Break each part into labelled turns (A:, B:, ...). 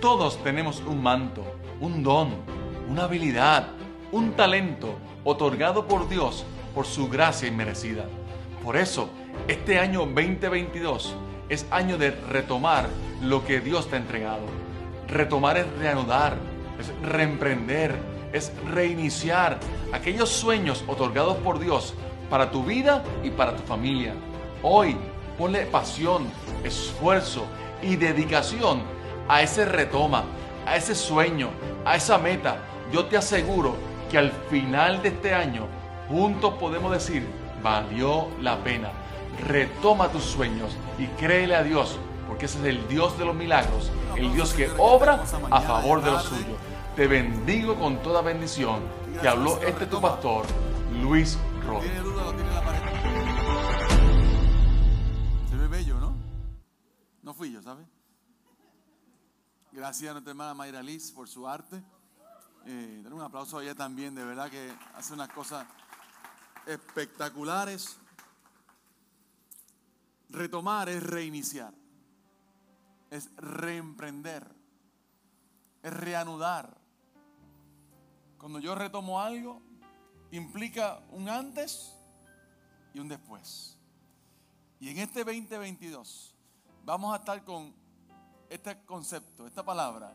A: Todos tenemos un manto, un don, una habilidad, un talento otorgado por Dios por su gracia inmerecida. Por eso, este año 2022 es año de retomar lo que Dios te ha entregado. Retomar es reanudar, es reemprender, es reiniciar aquellos sueños otorgados por Dios para tu vida y para tu familia. Hoy, ponle pasión, esfuerzo y dedicación a ese retoma, a ese sueño, a esa meta. Yo te aseguro que al final de este año, juntos podemos decir, valió la pena. Retoma tus sueños y créele a Dios, porque ese es el Dios de los milagros, el Dios que obra a favor de los suyos. Te bendigo con toda bendición. Te habló este tu pastor, Luis Rojas.
B: Se ve bello, ¿no? No fui yo, ¿sabes? Gracias a nuestra hermana Mayra Liz por su arte. Eh, un aplauso a ella también, de verdad que hace unas cosas espectaculares. Retomar es reiniciar, es reemprender, es reanudar. Cuando yo retomo algo, implica un antes y un después. Y en este 2022 vamos a estar con este concepto, esta palabra,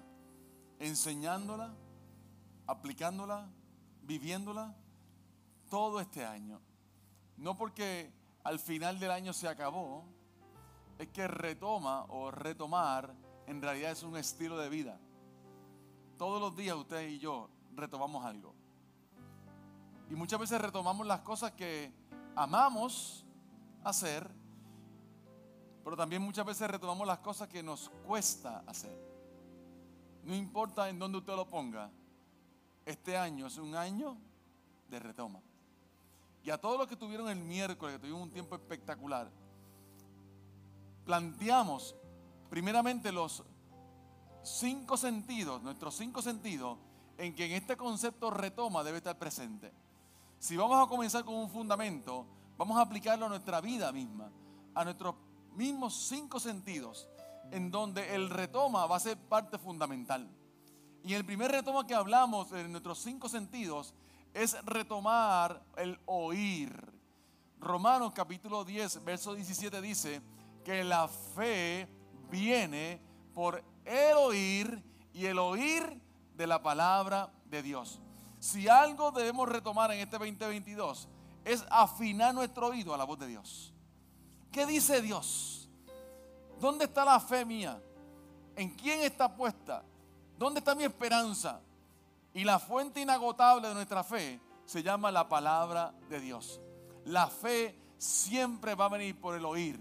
B: enseñándola, aplicándola, viviéndola todo este año. No porque al final del año se acabó, es que retoma o retomar en realidad es un estilo de vida. Todos los días usted y yo retomamos algo. Y muchas veces retomamos las cosas que amamos hacer, pero también muchas veces retomamos las cosas que nos cuesta hacer. No importa en dónde usted lo ponga, este año es un año de retoma. Y a todos los que tuvieron el miércoles, que tuvieron un tiempo espectacular, planteamos primeramente los cinco sentidos, nuestros cinco sentidos, en que en este concepto retoma debe estar presente. Si vamos a comenzar con un fundamento, vamos a aplicarlo a nuestra vida misma, a nuestros mismos cinco sentidos, en donde el retoma va a ser parte fundamental. Y el primer retoma que hablamos en nuestros cinco sentidos es retomar el oír. Romanos capítulo 10, verso 17 dice que la fe viene por el oír y el oír de la palabra de Dios. Si algo debemos retomar en este 2022 es afinar nuestro oído a la voz de Dios. ¿Qué dice Dios? ¿Dónde está la fe mía? ¿En quién está puesta? ¿Dónde está mi esperanza? Y la fuente inagotable de nuestra fe se llama la palabra de Dios. La fe siempre va a venir por el oír.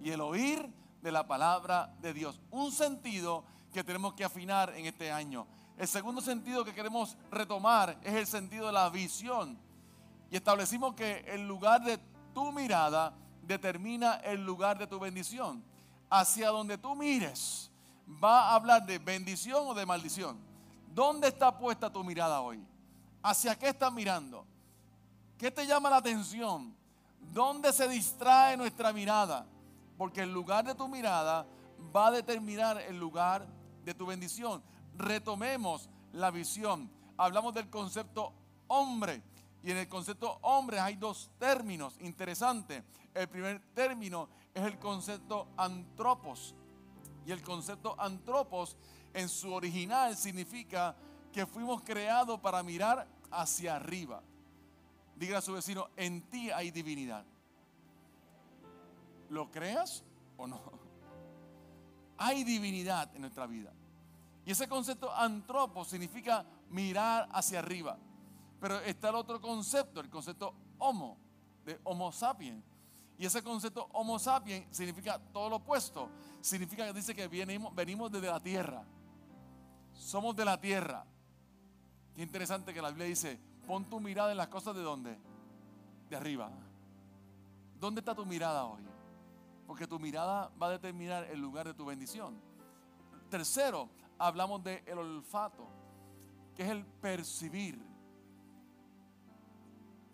B: Y el oír de la palabra de Dios. Un sentido que tenemos que afinar en este año. El segundo sentido que queremos retomar es el sentido de la visión. Y establecimos que el lugar de tu mirada determina el lugar de tu bendición. Hacia donde tú mires, va a hablar de bendición o de maldición. ¿Dónde está puesta tu mirada hoy? ¿Hacia qué estás mirando? ¿Qué te llama la atención? ¿Dónde se distrae nuestra mirada? Porque el lugar de tu mirada va a determinar el lugar de tu bendición. Retomemos la visión. Hablamos del concepto hombre. Y en el concepto hombre hay dos términos interesantes. El primer término es el concepto antropos. Y el concepto antropos en su original significa que fuimos creados para mirar hacia arriba. Diga a su vecino, en ti hay divinidad. ¿Lo creas o no? Hay divinidad en nuestra vida. Y ese concepto antropo significa mirar hacia arriba. Pero está el otro concepto, el concepto homo, de homo sapiens. Y ese concepto homo sapiens significa todo lo opuesto. Significa que dice que venimos, venimos desde la tierra. Somos de la tierra. Qué interesante que la Biblia dice, pon tu mirada en las cosas de dónde? De arriba. ¿Dónde está tu mirada hoy? Porque tu mirada va a determinar el lugar de tu bendición. Tercero, hablamos del el olfato, que es el percibir.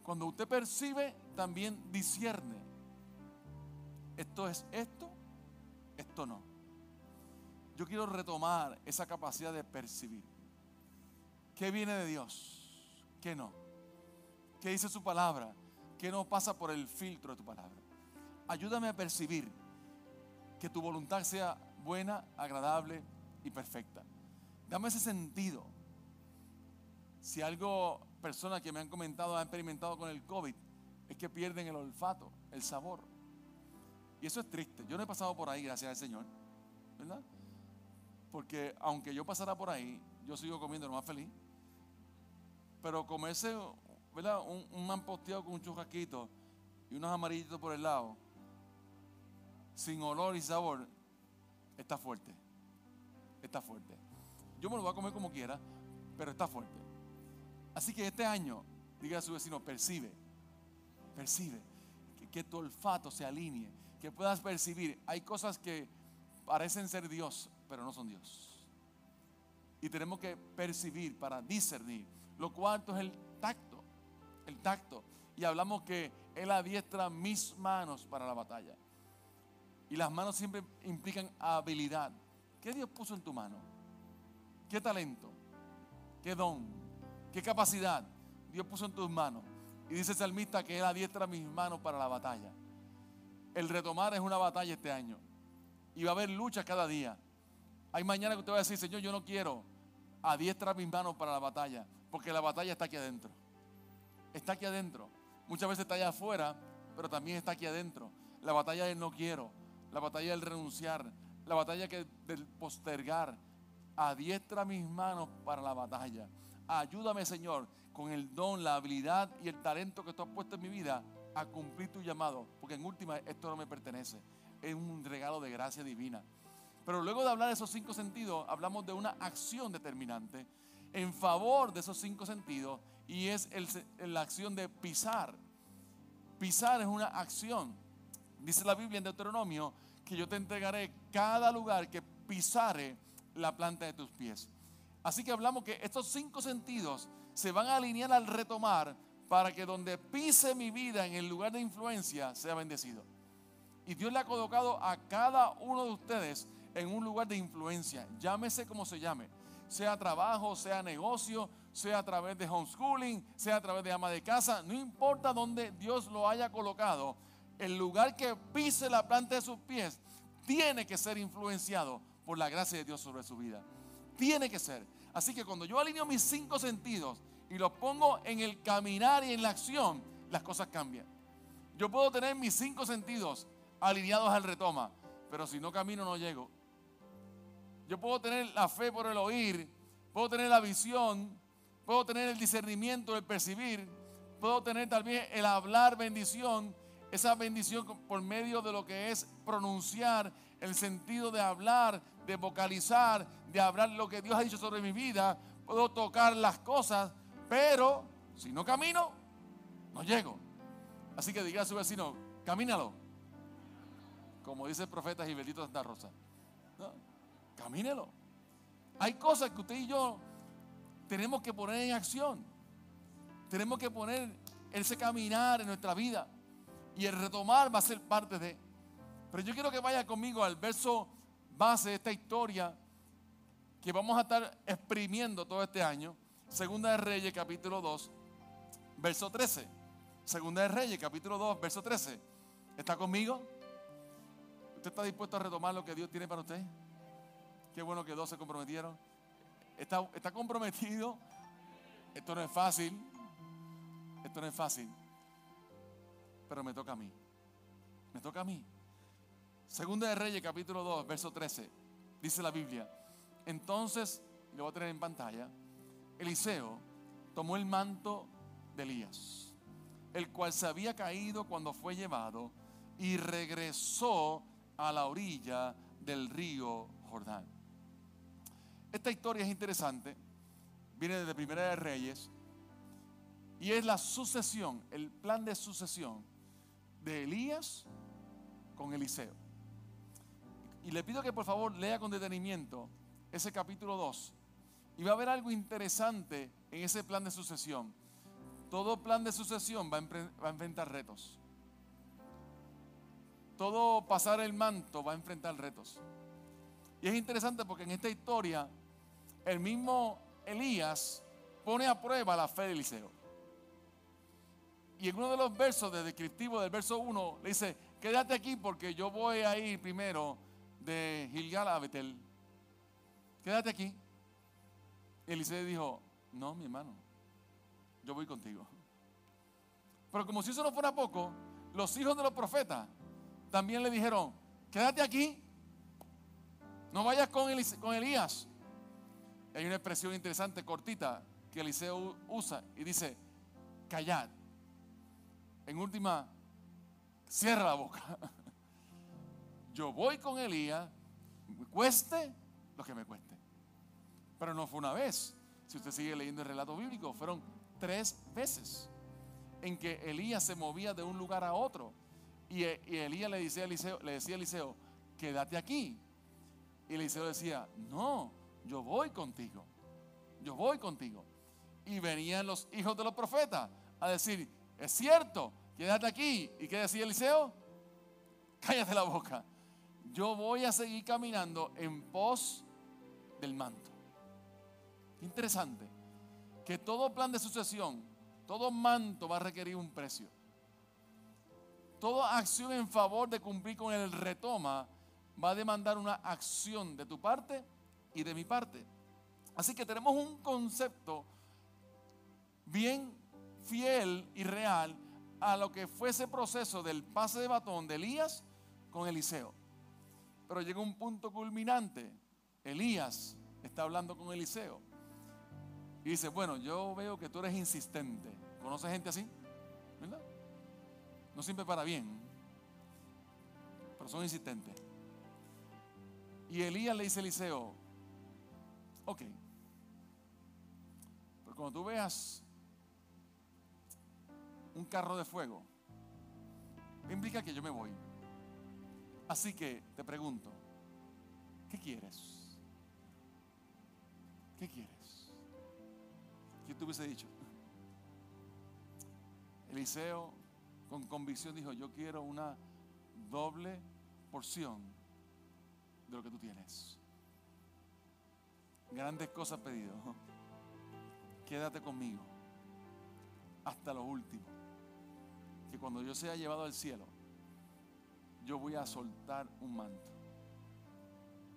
B: Cuando usted percibe, también discierne. Esto es esto, esto no. yo quiero retomar esa capacidad de percibir. ¿Qué viene de Dios? ¿Qué no? ¿Qué dice su palabra? ¿Qué no pasa por el filtro de tu palabra? Ayúdame a percibir que tu voluntad sea buena, agradable y perfecta. Dame ese sentido. Si algo, personas que me han comentado, han experimentado con el COVID, es que pierden el olfato, el sabor. Y eso es triste. Yo no he pasado por ahí, gracias al Señor. ¿Verdad? Porque aunque yo pasara por ahí, yo sigo comiendo lo más feliz. Pero comerse, ¿verdad? Un, un man posteado con un churrasquito y unos amarillitos por el lado, sin olor y sabor, está fuerte. Está fuerte. Yo me lo voy a comer como quiera, pero está fuerte. Así que este año, diga a su vecino, percibe, percibe, que, que tu olfato se alinee, que puedas percibir. Hay cosas que parecen ser Dios, pero no son Dios. Y tenemos que percibir para discernir. Lo cuarto es el tacto, el tacto. Y hablamos que Él adiestra mis manos para la batalla. Y las manos siempre implican habilidad. ¿Qué Dios puso en tu mano? ¿Qué talento? ¿Qué don? ¿Qué capacidad Dios puso en tus manos? Y dice el salmista que Él adiestra mis manos para la batalla. El retomar es una batalla este año. Y va a haber lucha cada día. Hay mañana que usted va a decir, Señor, yo no quiero adiestrar mis manos para la batalla. Porque la batalla está aquí adentro. Está aquí adentro. Muchas veces está allá afuera, pero también está aquí adentro. La batalla del no quiero. La batalla del renunciar. La batalla del postergar. Adiestra mis manos para la batalla. Ayúdame, Señor, con el don, la habilidad y el talento que tú has puesto en mi vida a cumplir tu llamado. Porque en última, esto no me pertenece. Es un regalo de gracia divina. Pero luego de hablar de esos cinco sentidos, hablamos de una acción determinante en favor de esos cinco sentidos y es la acción de pisar. Pisar es una acción. Dice la Biblia en Deuteronomio que yo te entregaré cada lugar que pisare la planta de tus pies. Así que hablamos que estos cinco sentidos se van a alinear al retomar para que donde pise mi vida en el lugar de influencia sea bendecido. Y Dios le ha colocado a cada uno de ustedes en un lugar de influencia, llámese como se llame, sea trabajo, sea negocio, sea a través de homeschooling, sea a través de ama de casa, no importa dónde Dios lo haya colocado, el lugar que pise la planta de sus pies tiene que ser influenciado por la gracia de Dios sobre su vida. Tiene que ser. Así que cuando yo alineo mis cinco sentidos y los pongo en el caminar y en la acción, las cosas cambian. Yo puedo tener mis cinco sentidos alineados al retoma, pero si no camino no llego. Yo puedo tener la fe por el oír, puedo tener la visión, puedo tener el discernimiento, el percibir, puedo tener también el hablar bendición, esa bendición por medio de lo que es pronunciar, el sentido de hablar, de vocalizar, de hablar lo que Dios ha dicho sobre mi vida, puedo tocar las cosas, pero si no camino, no llego. Así que diga a su vecino, camínalo. Como dice el profeta Gilbertito Santa Rosa. Camínelo. Hay cosas que usted y yo tenemos que poner en acción. Tenemos que poner ese caminar en nuestra vida. Y el retomar va a ser parte de. Pero yo quiero que vaya conmigo al verso base de esta historia que vamos a estar exprimiendo todo este año. Segunda de Reyes, capítulo 2, verso 13. Segunda de Reyes, capítulo 2, verso 13. ¿Está conmigo? ¿Usted está dispuesto a retomar lo que Dios tiene para usted? Qué bueno que dos se comprometieron. Está, está comprometido. Esto no es fácil. Esto no es fácil. Pero me toca a mí. Me toca a mí. Segunda de Reyes, capítulo 2, verso 13. Dice la Biblia. Entonces, lo voy a tener en pantalla. Eliseo tomó el manto de Elías, el cual se había caído cuando fue llevado, y regresó a la orilla del río Jordán. Esta historia es interesante, viene desde Primera de Reyes, y es la sucesión, el plan de sucesión de Elías con Eliseo. Y le pido que por favor lea con detenimiento ese capítulo 2. Y va a haber algo interesante en ese plan de sucesión. Todo plan de sucesión va a, enfrentar retos. Todo pasar el manto va a enfrentar retos. Y es interesante porque en esta historia el mismo Elías pone a prueba la fe de Eliseo. Y en uno de los versos de descriptivo del verso 1 le dice, quédate aquí porque yo voy a ir primero de Gilgal a Betel. Quédate aquí. Eliseo dijo, no, mi hermano, yo voy contigo. Pero como si eso no fuera poco, los hijos de los profetas también le dijeron, quédate aquí, no vayas con, con Elías. Hay una expresión interesante, cortita, que Eliseo usa y dice, callad. En última, cierra la boca. Yo voy con Elías, cueste lo que me cueste. Pero no fue una vez. Si usted sigue leyendo el relato bíblico, fueron tres veces en que Elías se movía de un lugar a otro. Y, Elías le decía, a Eliseo, le decía a Eliseo, quédate aquí. Y Eliseo decía, no, yo voy contigo. Yo voy contigo. Y venían los hijos de los profetas a decir, es cierto, quédate aquí. ¿Y qué decía Eliseo? Cállate la boca. Yo voy a seguir caminando en pos del manto. Interesante que todo plan de sucesión, todo manto va a requerir un precio. Toda acción en favor de cumplir con el retoma va a demandar una acción de tu parte y de mi parte. Así que tenemos un concepto bien fiel y real a lo que fue ese proceso del pase de batón de Elías con Eliseo. Pero llega un punto culminante. Elías está hablando con Eliseo. Y dice, bueno, yo veo que tú eres insistente. ¿Conoces gente así? ¿Verdad? No siempre para bien, pero son insistentes. Y Elías le dice a Eliseo, ok, pero cuando tú veas un carro de fuego, implica que yo me voy. Así que te pregunto, ¿qué quieres? ¿Qué quieres? ¿Qué te hubiese dicho? Eliseo con convicción dijo, yo quiero una doble porción de lo que tú tienes. Grandes cosas pedido. Quédate conmigo hasta lo último. Que cuando yo sea llevado al cielo, yo voy a soltar un manto.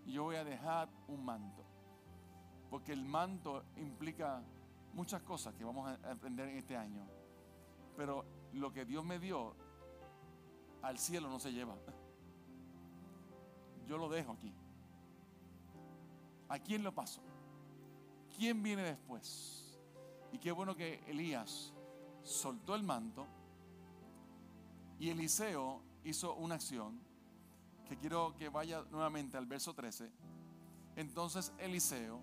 B: Yo voy a dejar un manto. Porque el manto implica muchas cosas que vamos a aprender en este año. Pero lo que Dios me dio al cielo no se lleva. Yo lo dejo aquí. ¿A quién lo paso? ¿Quién viene después? Y qué bueno que Elías soltó el manto y Eliseo hizo una acción que quiero que vaya nuevamente al verso 13. Entonces Eliseo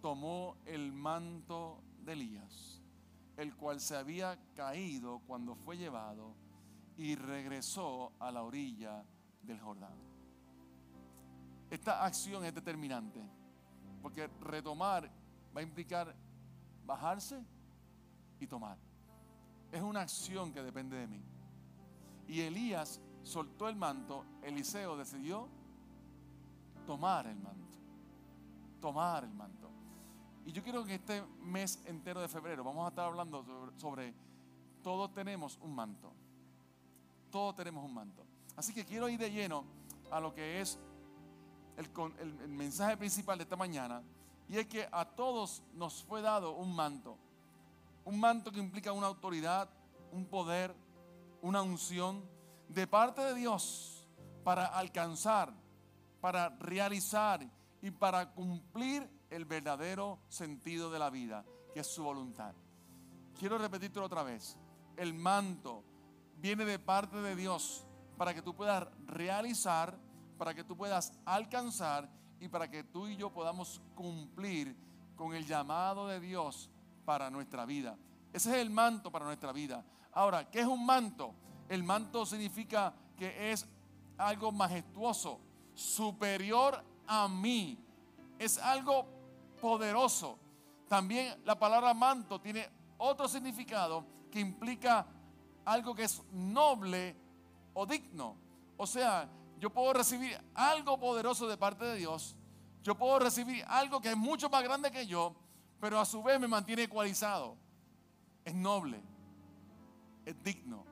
B: tomó el manto de Elías, el cual se había caído cuando fue llevado, y regresó a la orilla del Jordán. Esta acción es determinante, porque retomar va a implicar bajarse y tomar. Es una acción que depende de mí. Y Elías soltó el manto, Eliseo decidió tomar el manto. Tomar el manto. Y yo quiero que este mes entero de febrero vamos a estar hablando sobre, todos tenemos un manto. Todos tenemos un manto. Así que quiero ir de lleno a lo que es el, el, mensaje principal de esta mañana. Y es que a todos nos fue dado un manto. Un manto que implica una autoridad, un poder, una unción de parte de Dios para alcanzar, para realizar y para cumplir el verdadero sentido de la vida, que es su voluntad. Quiero repetirlo otra vez. El manto viene de parte de Dios para que tú puedas realizar, para que tú puedas alcanzar y para que tú y yo podamos cumplir con el llamado de Dios para nuestra vida. Ese es el manto para nuestra vida. Ahora, ¿qué es un manto? El manto significa que es algo majestuoso, superior a mí. Es algo poderoso. También la palabra manto tiene otro significado que implica algo que es noble o digno. O sea, yo puedo recibir algo poderoso de parte de Dios. Yo puedo recibir algo que es mucho más grande que yo, pero a su vez me mantiene ecualizado. Es noble, es digno.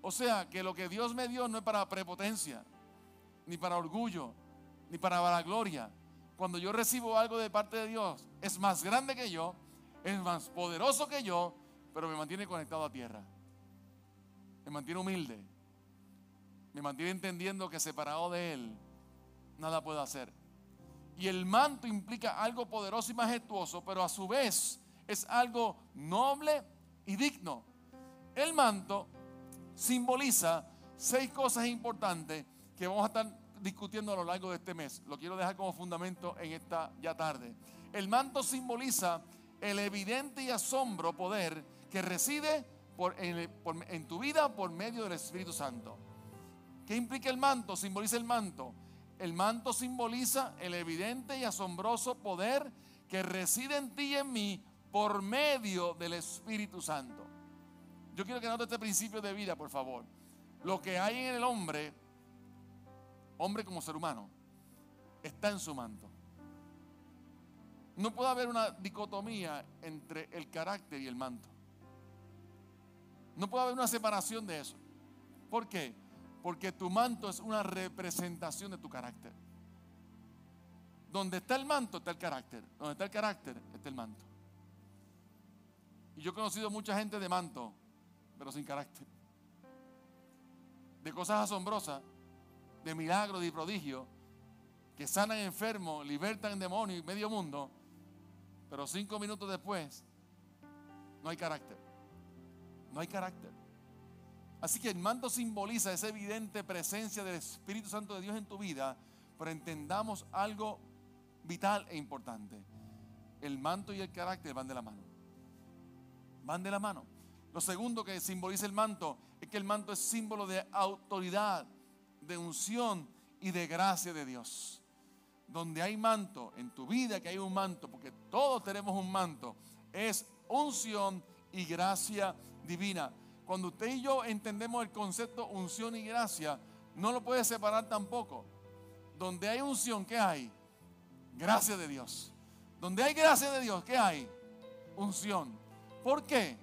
B: O sea, que lo que Dios me dio no es para prepotencia, ni para orgullo, ni para vanagloria. Cuando yo recibo algo de parte de Dios, es más grande que yo, es más poderoso que yo, pero me mantiene conectado a tierra. Me mantiene humilde. Me mantiene entendiendo que separado de Él, nada puedo hacer. Y el manto implica algo poderoso y majestuoso, pero a su vez es algo noble y digno. El manto simboliza seis cosas importantes que vamos a estar discutiendo a lo largo de este mes. Lo quiero dejar como fundamento en esta ya tarde. El manto simboliza el evidente y asombro poder que reside en, tu vida por medio del Espíritu Santo. ¿Qué implica el manto? Simboliza el manto. El manto simboliza el evidente y asombroso poder que reside en ti y en mí por medio del Espíritu Santo. Yo quiero que note este principio de vida, por favor. Lo que hay en el hombre, hombre como ser humano, está en su manto. No puede haber una dicotomía entre el carácter y el manto. No puede haber una separación de eso. ¿Por qué? Porque tu manto es una representación de tu carácter. Donde está el manto está el carácter. Donde está el carácter está el manto. Y yo he conocido mucha gente de manto, pero sin carácter. De cosas asombrosas, de milagros y prodigios, que sanan enfermos, libertan demonios y medio mundo, pero cinco minutos después no hay carácter. No hay carácter. Así que el manto simboliza esa evidente presencia del Espíritu Santo de Dios en tu vida, pero entendamos algo vital e importante. El manto y el carácter van de la mano. Van de la mano. Lo segundo que simboliza el manto es que el manto es símbolo de autoridad, de unción y de gracia de Dios donde hay manto, en tu vida que hay un manto, porque todos tenemos un manto, es unción y gracia divina. Cuando usted y yo entendemos el concepto unción y gracia, no lo puede separar tampoco. Donde hay unción, ¿qué hay? Gracia de Dios. Donde hay gracia de Dios, ¿qué hay? Unción. ¿Por qué?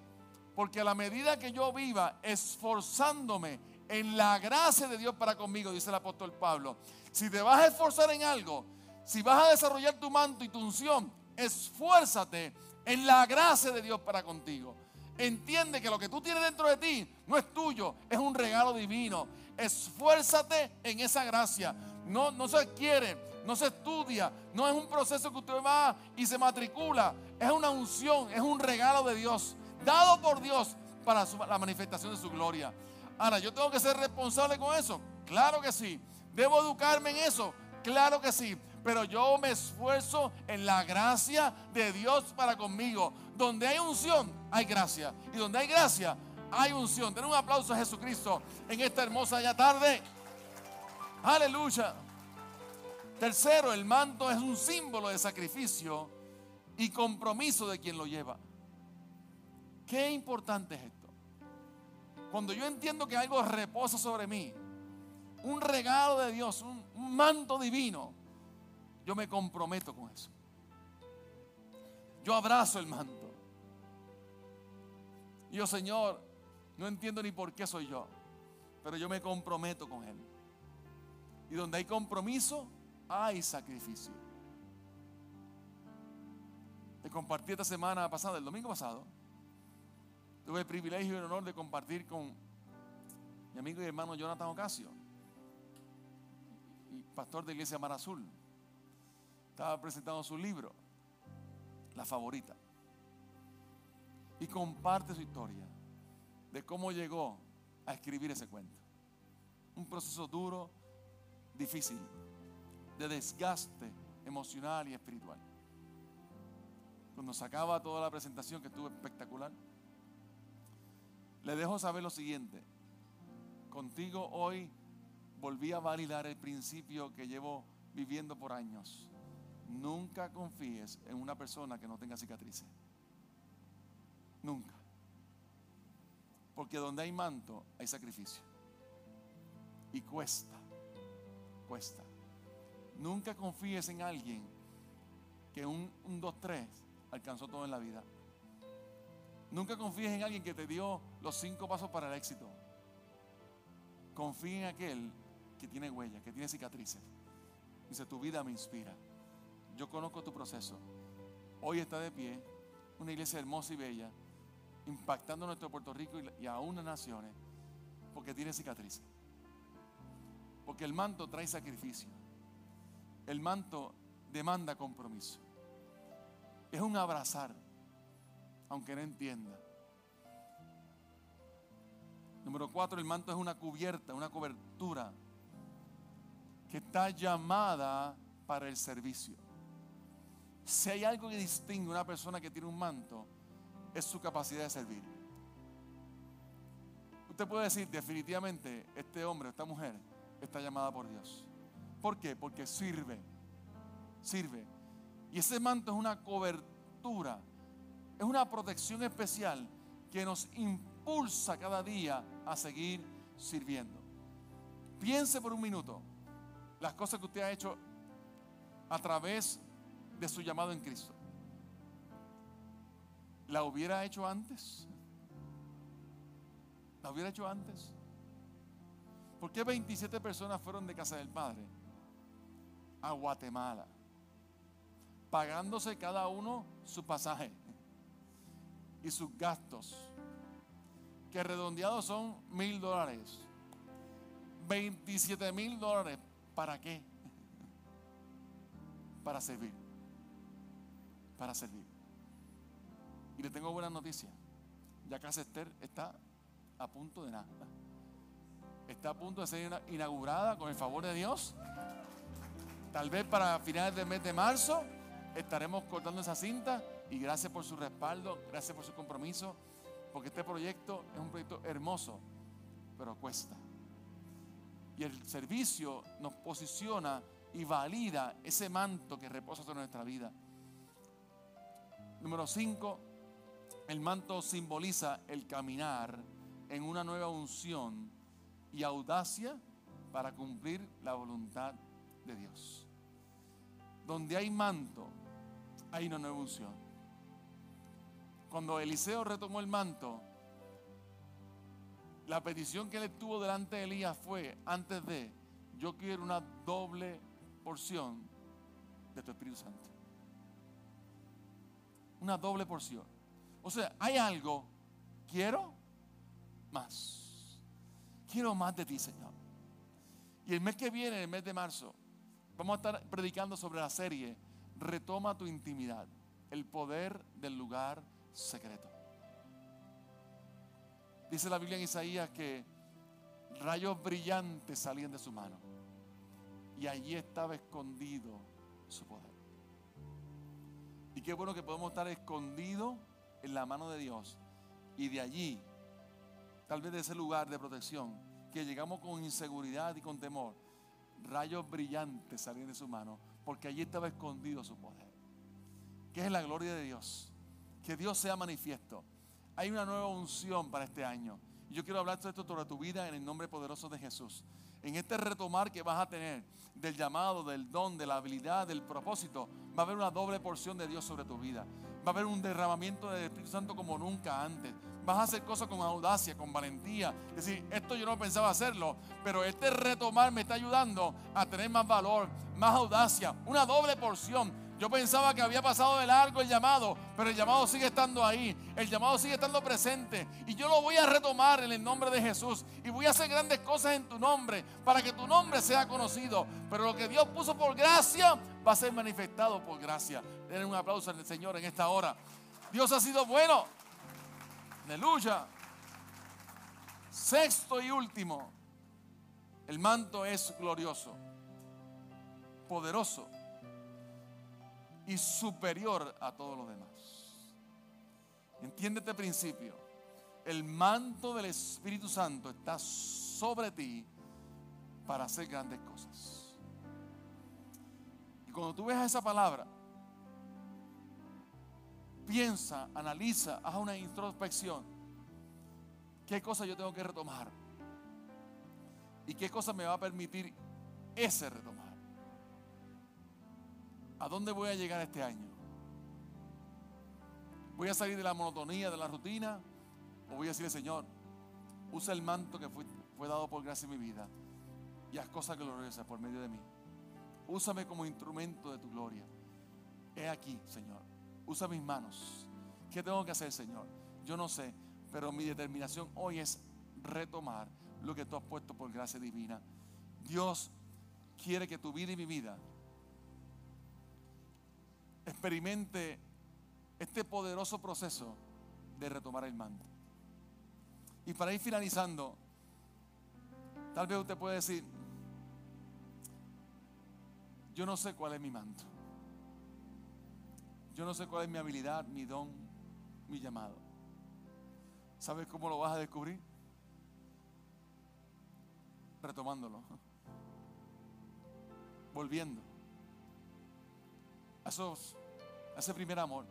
B: Porque a la medida que yo viva esforzándome en la gracia de Dios para conmigo, dice el apóstol Pablo, si te vas a esforzar en algo, si vas a desarrollar tu manto y tu unción, esfuérzate en la gracia de Dios para contigo. Entiende que lo que tú tienes dentro de ti no es tuyo, es un regalo divino. Esfuérzate en esa gracia. No, no se adquiere, no se estudia, no es un proceso que usted va y se matricula. Es una unción, es un regalo de Dios, dado por Dios para la manifestación de su gloria. Ahora, ¿yo tengo que ser responsable con eso? Claro que sí. ¿Debo educarme en eso? Claro que sí pero yo me esfuerzo en la gracia de Dios para conmigo. Donde hay unción, hay gracia. Y donde hay gracia, hay unción. Den un aplauso a Jesucristo en esta hermosa ya tarde. Aleluya. Tercero, el manto es un símbolo de sacrificio y compromiso de quien lo lleva. Qué importante es esto. Cuando yo entiendo que algo reposa sobre mí, un regalo de Dios, un, manto divino, yo me comprometo con eso. Yo abrazo el manto. Y yo, Señor, no entiendo ni por qué soy yo, pero yo me comprometo con Él. Y donde hay compromiso, hay sacrificio. Te compartí esta semana pasada, el domingo pasado. Tuve el privilegio y el honor de compartir con mi amigo y hermano Jonathan Ocasio, y pastor de Iglesia Mar Azul estaba presentando su libro, La Favorita. Y comparte su historia de cómo llegó a escribir ese cuento. Un proceso duro, difícil, de desgaste emocional y espiritual. Cuando sacaba toda la presentación que estuvo espectacular, le dejo saber lo siguiente. Contigo hoy volví a validar el principio que llevo viviendo por años. Nunca confíes en una persona que no tenga cicatrices. Nunca. Porque donde hay manto hay sacrificio. Y cuesta. cuesta. Nunca confíes en alguien que un, un 2-3 alcanzó todo en la vida. Nunca confíes en alguien que te dio los cinco pasos para el éxito. Confía en aquel que tiene huellas, que tiene cicatrices. Dice, tu vida me inspira. Yo conozco tu proceso. Hoy está de pie una iglesia hermosa y bella, impactando nuestro Puerto Rico y a unas naciones, porque tiene cicatrices. Porque el manto trae sacrificio. El manto demanda compromiso. Es un abrazar, aunque no entienda. Número cuatro, el manto es una cubierta, una cobertura que está llamada para el servicio. Si hay algo que distingue a una persona que tiene un manto, es su capacidad de servir. Usted puede decir definitivamente, este hombre, esta mujer, está llamada por Dios. ¿Por qué? Porque sirve, sirve. Y ese manto es una cobertura, es una protección especial que nos impulsa cada día a seguir sirviendo. Piense por un minuto las cosas que usted ha hecho a través de su llamado en Cristo. ¿La hubiera hecho antes? ¿La hubiera hecho antes? ¿Por qué 27 personas fueron de casa del Padre a Guatemala? Pagándose cada uno su pasaje y sus gastos, que redondeados son mil dólares. 27 mil dólares. ¿Para qué? Para servir. Para servir. Y le tengo buena noticia. Ya Casa Esther está a punto de nada. Está a punto de ser inaugurada con el favor de Dios. Tal vez para finales del mes de marzo estaremos cortando esa cinta y gracias por su respaldo, gracias por su compromiso, porque este proyecto es un proyecto hermoso, pero cuesta. Y el servicio nos posiciona y valida ese manto que reposa sobre nuestra vida. Número 5, el manto simboliza el caminar en una nueva unción y audacia para cumplir la voluntad de Dios. Donde hay manto, hay una nueva unción. Cuando Eliseo retomó el manto, la petición que él tuvo delante de Elías fue, antes de, yo quiero una doble porción de tu Espíritu Santo. Una doble porción. O sea, hay algo, quiero más. Quiero más de ti, Señor. Y el mes que viene, el mes de marzo, vamos a estar predicando sobre la serie Retoma tu intimidad, el poder del lugar secreto. Dice la Biblia en Isaías que rayos brillantes salían de su mano y allí estaba escondido su poder. Y qué bueno que podemos estar escondidos en la mano de Dios y de allí, tal vez de ese lugar de protección, que llegamos con inseguridad y con temor, rayos brillantes salían de su mano, porque allí estaba escondido su poder. Que es la gloria de Dios. Que Dios sea manifiesto. Hay una nueva unción para este año. Yo quiero hablar de esto sobre tu vida en el nombre poderoso de Jesús. En este retomar que vas a tener del llamado, del don, de la habilidad, del propósito, va a haber una doble porción de Dios sobre tu vida. Va a haber un derramamiento del Espíritu Santo como nunca antes. Vas a hacer cosas con audacia, con valentía. Es decir, esto yo no pensaba hacerlo, pero este retomar me está ayudando a tener más valor, más audacia, una doble porción yo pensaba que había pasado de largo el llamado, pero el llamado sigue estando ahí, el llamado sigue estando presente. Y yo lo voy a retomar en el nombre de Jesús. Y voy a hacer grandes cosas en tu nombre, para que tu nombre sea conocido. Pero lo que Dios puso por gracia va a ser manifestado por gracia. Denle un aplauso al Señor en esta hora. Dios ha sido bueno. Aleluya. Sexto y último. El manto es glorioso, poderoso y superior a todos los demás. Entiende este principio. El manto del Espíritu Santo está sobre ti para hacer grandes cosas. Y cuando tú ves esa palabra, piensa, analiza, haz una introspección. ¿Qué cosa yo tengo que retomar? ¿Y qué cosa me va a permitir ese retomar. ¿A dónde voy a llegar este año? ¿Voy a salir de la monotonía, de la rutina? ¿O voy a decirle, Señor, usa el manto que fue, fue dado por gracia en mi vida y haz cosas gloriosas por medio de mí? Úsame como instrumento de tu gloria. He aquí, Señor. Usa mis manos. ¿Qué tengo que hacer, Señor? Yo no sé, pero mi determinación hoy es retomar lo que tú has puesto por gracia divina. Dios quiere que tu vida y mi vida experimente este poderoso proceso de retomar el manto. Y para ir finalizando, tal vez usted puede decir, yo no sé cuál es mi manto. Yo no sé cuál es mi habilidad, mi don, mi llamado. ¿Sabes cómo lo vas a descubrir? Retomándolo. Volviendo. Ese primer amor.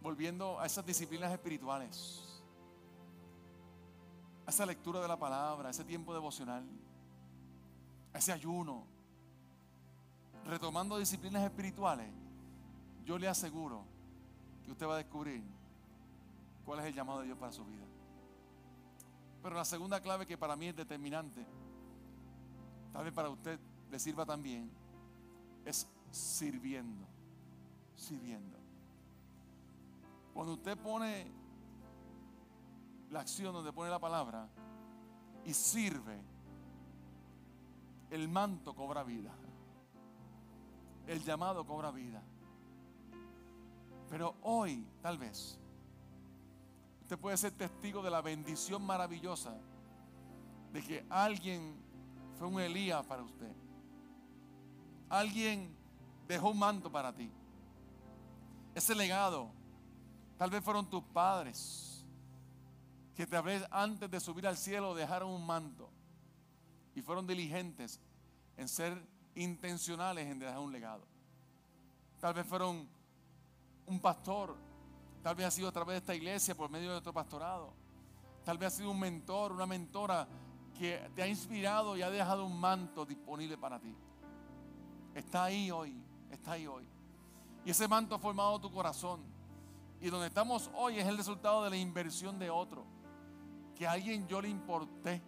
B: Volviendo a esas disciplinas espirituales. A esa lectura de la palabra, a ese tiempo devocional. A ese ayuno. Retomando disciplinas espirituales. Yo le aseguro que usted va a descubrir cuál es el llamado de Dios para su vida. Pero la segunda clave que para mí es determinante, tal vez para usted le sirva también, es sirviendo. Sirviendo. Cuando usted pone la acción donde pone la palabra y sirve, el manto cobra vida. El llamado cobra vida. Pero hoy, tal vez, usted puede ser testigo de la bendición maravillosa de que alguien fue un Elías para usted. Alguien dejó un manto para ti. Ese legado, tal vez fueron tus padres, que tal vez antes de subir al cielo dejaron un manto y fueron diligentes en ser intencionales en dejar un legado. Tal vez fueron un pastor, tal vez ha sido a través de esta iglesia por medio de nuestro pastorado, tal vez ha sido un mentor, una mentora que te ha inspirado y ha dejado un manto disponible para ti. Está ahí hoy, está ahí hoy. Y ese manto ha formado tu corazón. Y donde estamos hoy es el resultado de la inversión de otro. Que a alguien yo le importé.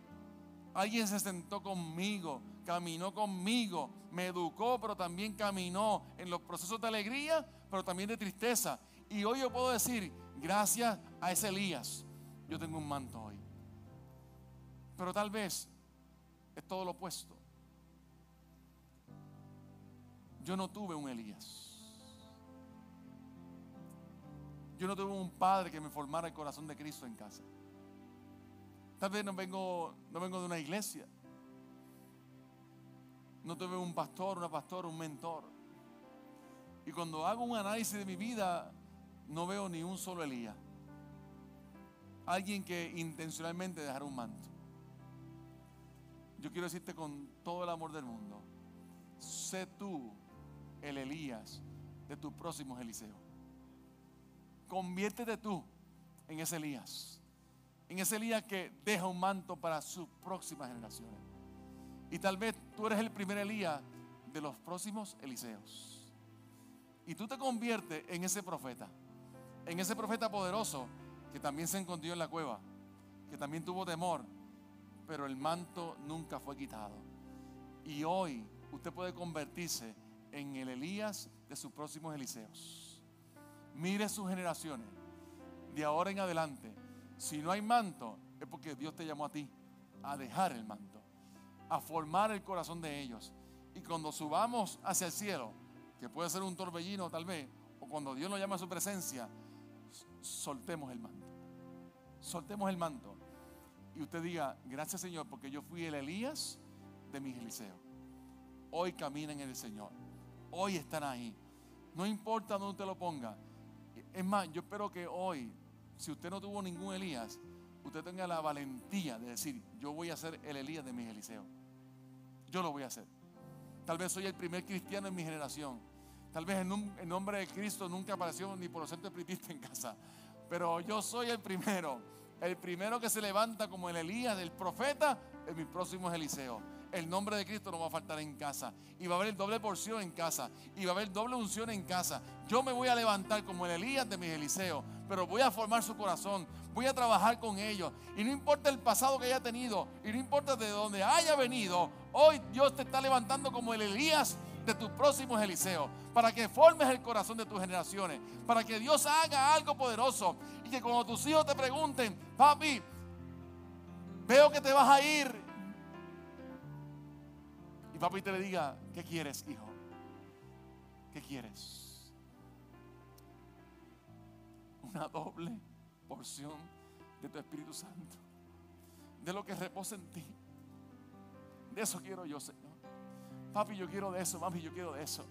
B: Alguien se sentó conmigo, caminó conmigo, me educó, pero también caminó en los procesos de alegría, pero también de tristeza. Y hoy yo puedo decir, gracias a ese Elías, yo tengo un manto hoy. Pero tal vez es todo lo opuesto. Yo no tuve un Elías. Yo no tuve un padre que me formara el corazón de Cristo en casa. Tal vez no vengo, no vengo de una iglesia. No tuve un pastor, una pastora, un mentor. Y cuando hago un análisis de mi vida, no veo ni un solo Elías. Alguien que intencionalmente dejara un manto. Yo quiero decirte con todo el amor del mundo, sé tú el Elías de tus próximos Eliseo. Conviértete tú en ese Elías. En ese Elías que deja un manto para sus próximas generaciones. Y tal vez tú eres el primer Elías de los próximos Eliseos. Y tú te conviertes en ese profeta. En ese profeta poderoso que también se encontró en la cueva. Que también tuvo temor. Pero el manto nunca fue quitado. Y hoy usted puede convertirse en el Elías de sus próximos Eliseos. Mire sus generaciones. De ahora en adelante. Si no hay manto, es porque Dios te llamó a ti a dejar el manto, a formar el corazón de ellos. Y cuando subamos hacia el cielo, que puede ser un torbellino tal vez, o cuando Dios nos llama a su presencia, soltemos el manto. Soltemos el manto. Y usted diga, gracias Señor, porque yo fui el Elías de mis Eliseos. Hoy caminan en el Señor. Hoy están ahí. No importa dónde usted lo ponga. Es más, yo espero que hoy, si usted no tuvo ningún Elías, usted tenga la valentía de decir, yo voy a ser el Elías de mis Eliseos. Yo lo voy a hacer. Tal vez soy el primer cristiano en mi generación. Tal vez en, nombre de Cristo nunca apareció ni por los centros espiritistas en casa. Pero yo soy el primero. El primero que se levanta como el Elías del profeta en mis próximos Eliseos. El nombre de Cristo no va a faltar en casa. Y va a haber doble porción en casa. Y va a haber doble unción en casa. Yo me voy a levantar como el Elías de mis Eliseo. Pero voy a formar su corazón. Voy a trabajar con ellos. Y no importa el pasado que haya tenido. Y no importa de dónde haya venido. Hoy Dios te está levantando como el Elías de tus próximos Eliseos. Para que formes el corazón de tus generaciones. Para que Dios haga algo poderoso. Y que cuando tus hijos te pregunten, papi, veo que te vas a ir papi te le diga, ¿qué quieres, hijo? ¿Qué quieres? Una doble porción de tu Espíritu Santo. De lo que reposa en ti. De eso quiero yo, Señor. Papi, yo quiero de eso, mami, yo quiero de eso.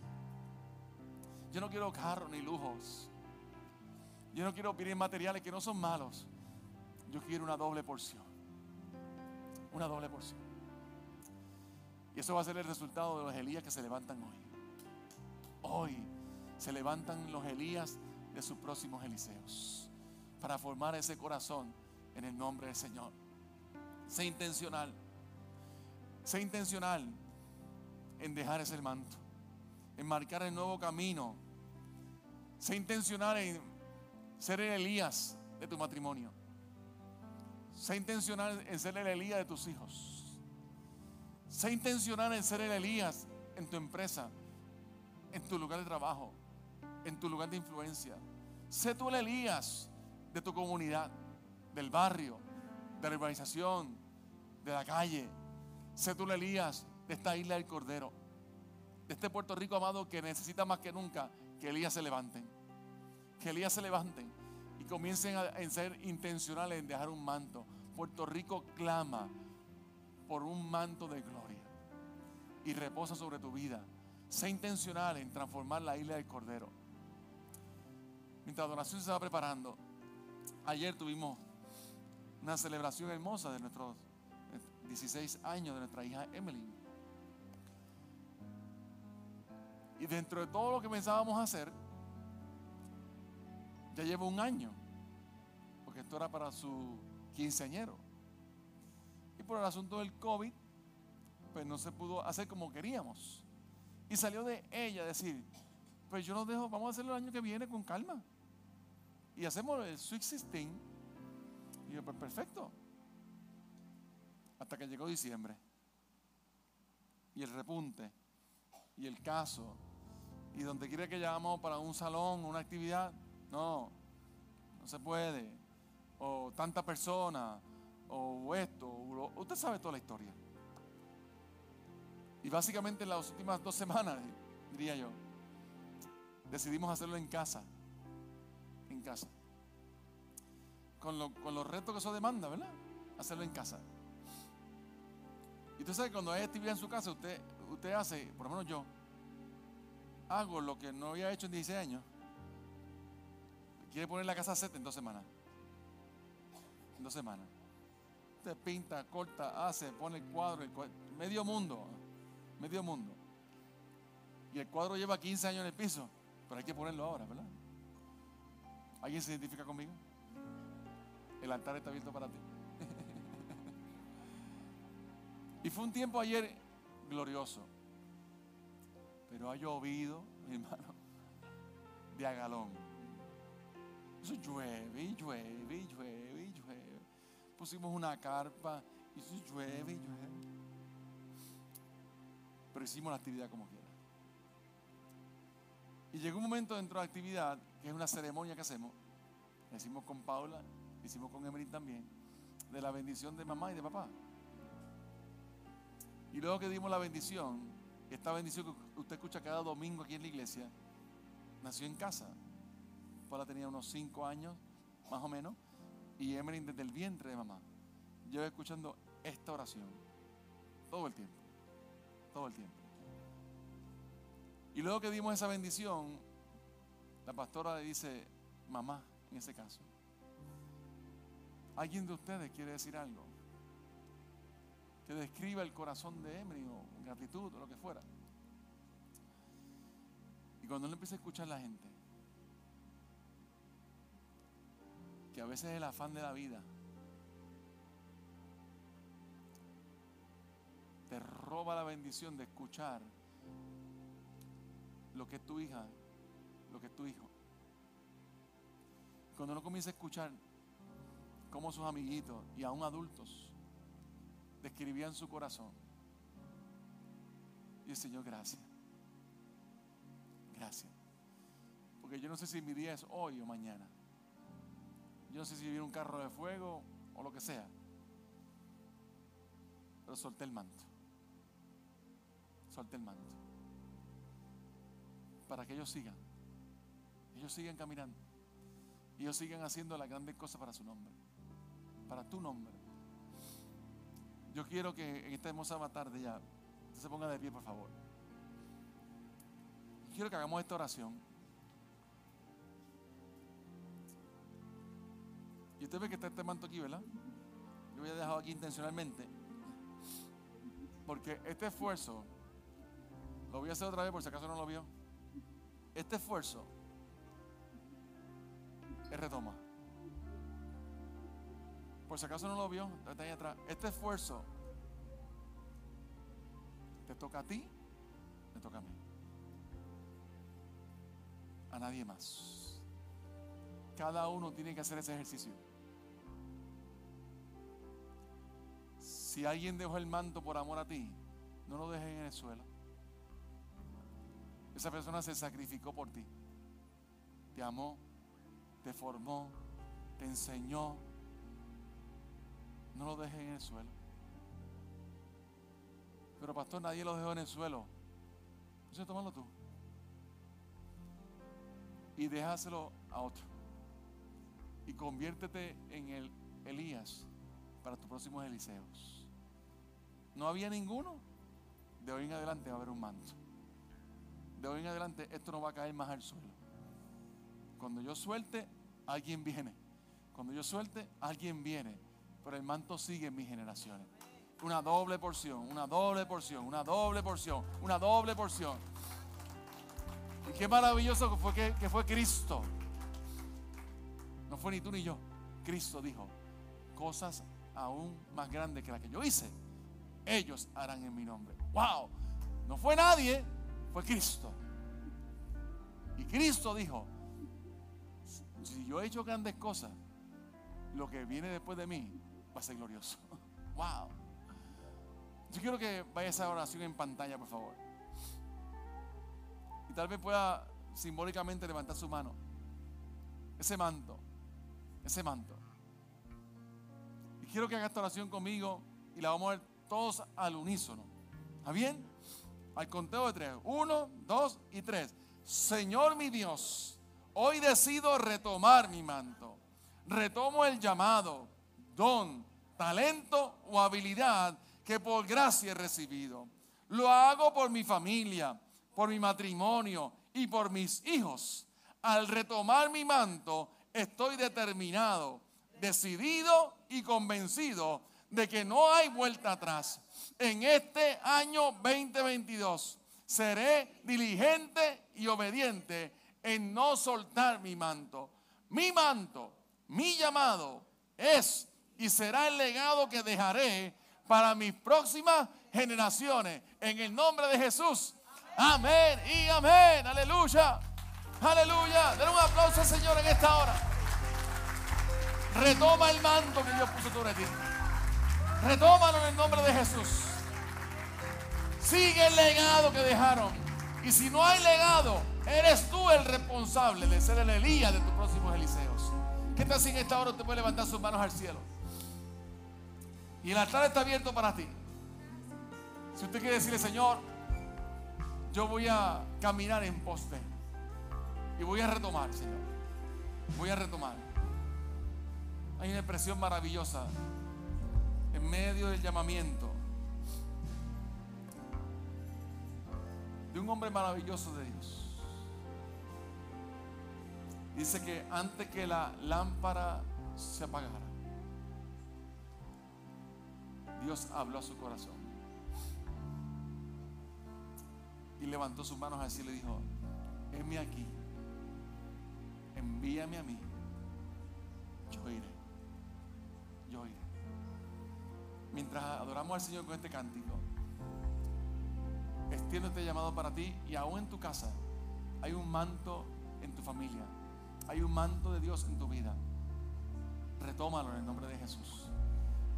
B: Yo no quiero carro ni lujos. Yo no quiero pedir materiales que no son malos. Yo quiero una doble porción. Una doble porción. Y eso va a ser el resultado de los Elías que se levantan hoy. Hoy se levantan los Elías de sus próximos Eliseos para formar ese corazón en el nombre del Señor. Sé intencional. Sé intencional en dejar ese manto, en marcar el nuevo camino. Sé intencional en ser el Elías de tu matrimonio. Sé intencional en ser el Elías de tus hijos. Sé intencional en ser el Elías en tu empresa, en tu lugar de trabajo, en tu lugar de influencia. Sé tú el Elías de tu comunidad, del barrio, de la urbanización, de la calle. Sé tú el Elías de esta isla del Cordero, de este Puerto Rico amado que necesita más que nunca que Elías se levanten. Que Elías se levanten y comiencen a ser intencionales en dejar un manto. Puerto Rico clama por un manto de gloria y reposa sobre tu vida. Sé intencional en transformar la isla del Cordero. Mientras la adoración se va preparando, ayer tuvimos una celebración hermosa de nuestros 16 años de nuestra hija Emily. Y dentro de todo lo que pensábamos hacer, ya llevo un año, porque esto era para su quinceañero por el asunto del COVID, pues no se pudo hacer como queríamos. Y salió de ella decir, pues yo lo dejo, vamos a hacerlo el año que viene con calma. Y hacemos el Sweet 16. Y yo, pues perfecto. Hasta que llegó diciembre. Y el repunte. Y el caso. Y donde quiera que llamamos para un salón, una actividad, no, no se puede. O tanta persona, o esto, usted sabe toda la historia. Y básicamente en las últimas dos semanas, diría yo, decidimos hacerlo en casa. En casa. Con, los retos que eso demanda, ¿verdad? Hacerlo en casa. Y usted sabe que cuando hay actividad en su casa, usted, usted hace, por lo menos yo, hago lo que no había hecho en 16 años. Quiere poner la casa set en dos semanas. En dos semanas pinta, corta, hace, pone el cuadro, medio mundo, medio mundo. Y el cuadro lleva 15 años en el piso, pero hay que ponerlo ahora, ¿verdad? ¿Alguien se identifica conmigo? El altar está abierto para ti. y fue un tiempo ayer glorioso, pero ha llovido, mi hermano, de agalón. Eso llueve llueve llueve pusimos una carpa y eso llueve y llueve. Pero hicimos la actividad como quiera. Y llegó un momento dentro de la actividad, que es una ceremonia que hacemos, hicimos con Paula, la hicimos con Emery también, de la bendición de mamá y de papá. Y luego que dimos la bendición, esta bendición que usted escucha cada domingo aquí en la iglesia, nació en casa. Paula tenía unos cinco años, más o menos, y Emery desde el vientre de mamá lleva escuchando esta oración todo el tiempo, todo el tiempo. Y luego que dimos esa bendición, la pastora le dice, mamá, en ese caso, ¿alguien de ustedes quiere decir algo? Que describa el corazón de Emery o gratitud o lo que fuera. Y cuando él empieza a escuchar a la gente, que a veces el afán de la vida te roba la bendición de escuchar lo que es tu hija, lo que es tu hijo. Cuando uno comienza a escuchar cómo sus amiguitos y aún adultos describían su corazón, y el Señor, gracias. Gracias. Porque yo no sé si mi día es hoy o mañana. Yo no sé si viene un carro de fuego o lo que sea. Pero solté el manto. Solté el manto. Para que ellos sigan. Ellos sigan caminando. Ellos sigan haciendo las grandes cosas para su nombre. Para tu nombre. Yo quiero que en esta hermosa tarde ya se ponga de pie, por favor. Quiero que hagamos esta oración. Y usted ve que está este manto aquí, ¿verdad? Yo voy a dejado aquí intencionalmente. Porque este esfuerzo, lo voy a hacer otra vez por si acaso no lo vio. Este esfuerzo es retoma. Por si acaso no lo vio, está ahí atrás. Este esfuerzo te toca a ti, me toca a mí. A nadie más. Cada uno tiene que hacer ese ejercicio. Si alguien dejó el manto por amor a ti, no lo dejes en el suelo. Esa persona se sacrificó por ti. Te amó, te formó, te enseñó. No lo dejes en el suelo. Pero pastor, nadie lo dejó en el suelo. Entonces tómalo tú. Y déjaselo a otro. Y conviértete en el Elías para tus próximos Eliseos. No había ninguno. De hoy en adelante va a haber un manto. De hoy en adelante esto no va a caer más al suelo. Cuando yo suelte, alguien viene. Cuando yo suelte, alguien viene. Pero el manto sigue en mis generaciones una doble porción, una doble porción, una doble porción, una doble porción. Y qué maravilloso fue que, que fue Cristo. No fue ni tú ni yo. Cristo dijo, cosas aún más grandes que las que yo hice, ellos harán en mi nombre. ¡Wow! No fue nadie, fue Cristo. Y Cristo dijo, si yo he hecho grandes cosas, lo que viene después de mí va a ser glorioso. ¡Wow! Yo quiero que vaya esa oración en pantalla, por favor. Y tal vez pueda simbólicamente levantar su mano. Ese manto. Ese manto. Y quiero que haga esta oración conmigo y la vamos a ver todos al unísono. ¿Está bien? Al conteo de tres. Uno, dos y tres. Señor mi Dios, hoy decido retomar mi manto. Retomo el llamado, don, talento o habilidad que por gracia he recibido. Lo hago por mi familia, por mi matrimonio y por mis hijos. Al retomar mi manto, estoy determinado, decidido y convencido de que no hay vuelta atrás. En este año 2022 seré diligente y obediente en no soltar mi manto. Mi manto, mi llamado es y será el legado que dejaré para mis próximas generaciones. En el nombre de Jesús. Amén y amén. Aleluya. Aleluya. Den un aplauso al Señor en esta hora. Retoma el manto que Dios puso sobre ti. Retómalo en el nombre de Jesús. Sigue el legado que dejaron. Y si no hay legado, eres tú el responsable de ser el Elías de tus próximos Eliseos. ¿Qué tal si en esta hora te puede levantar sus manos al cielo? Y el altar está abierto para ti. Si usted quiere decirle, Señor, yo voy a caminar en poste. Y voy a retomar, Señor. Voy a retomar. Hay una expresión maravillosa en medio del llamamiento de un hombre maravilloso de Dios. Dice que antes que la lámpara se apagara, Dios habló a su corazón. Y levantó sus manos cielo y dijo, heme aquí, envíame a mí, yo iré, yo iré. Mientras adoramos al Señor con este cántico, extiendo este llamado para ti y aún en tu casa hay un manto en tu familia. Hay un manto de Dios en tu vida. Retómalo en el nombre de Jesús.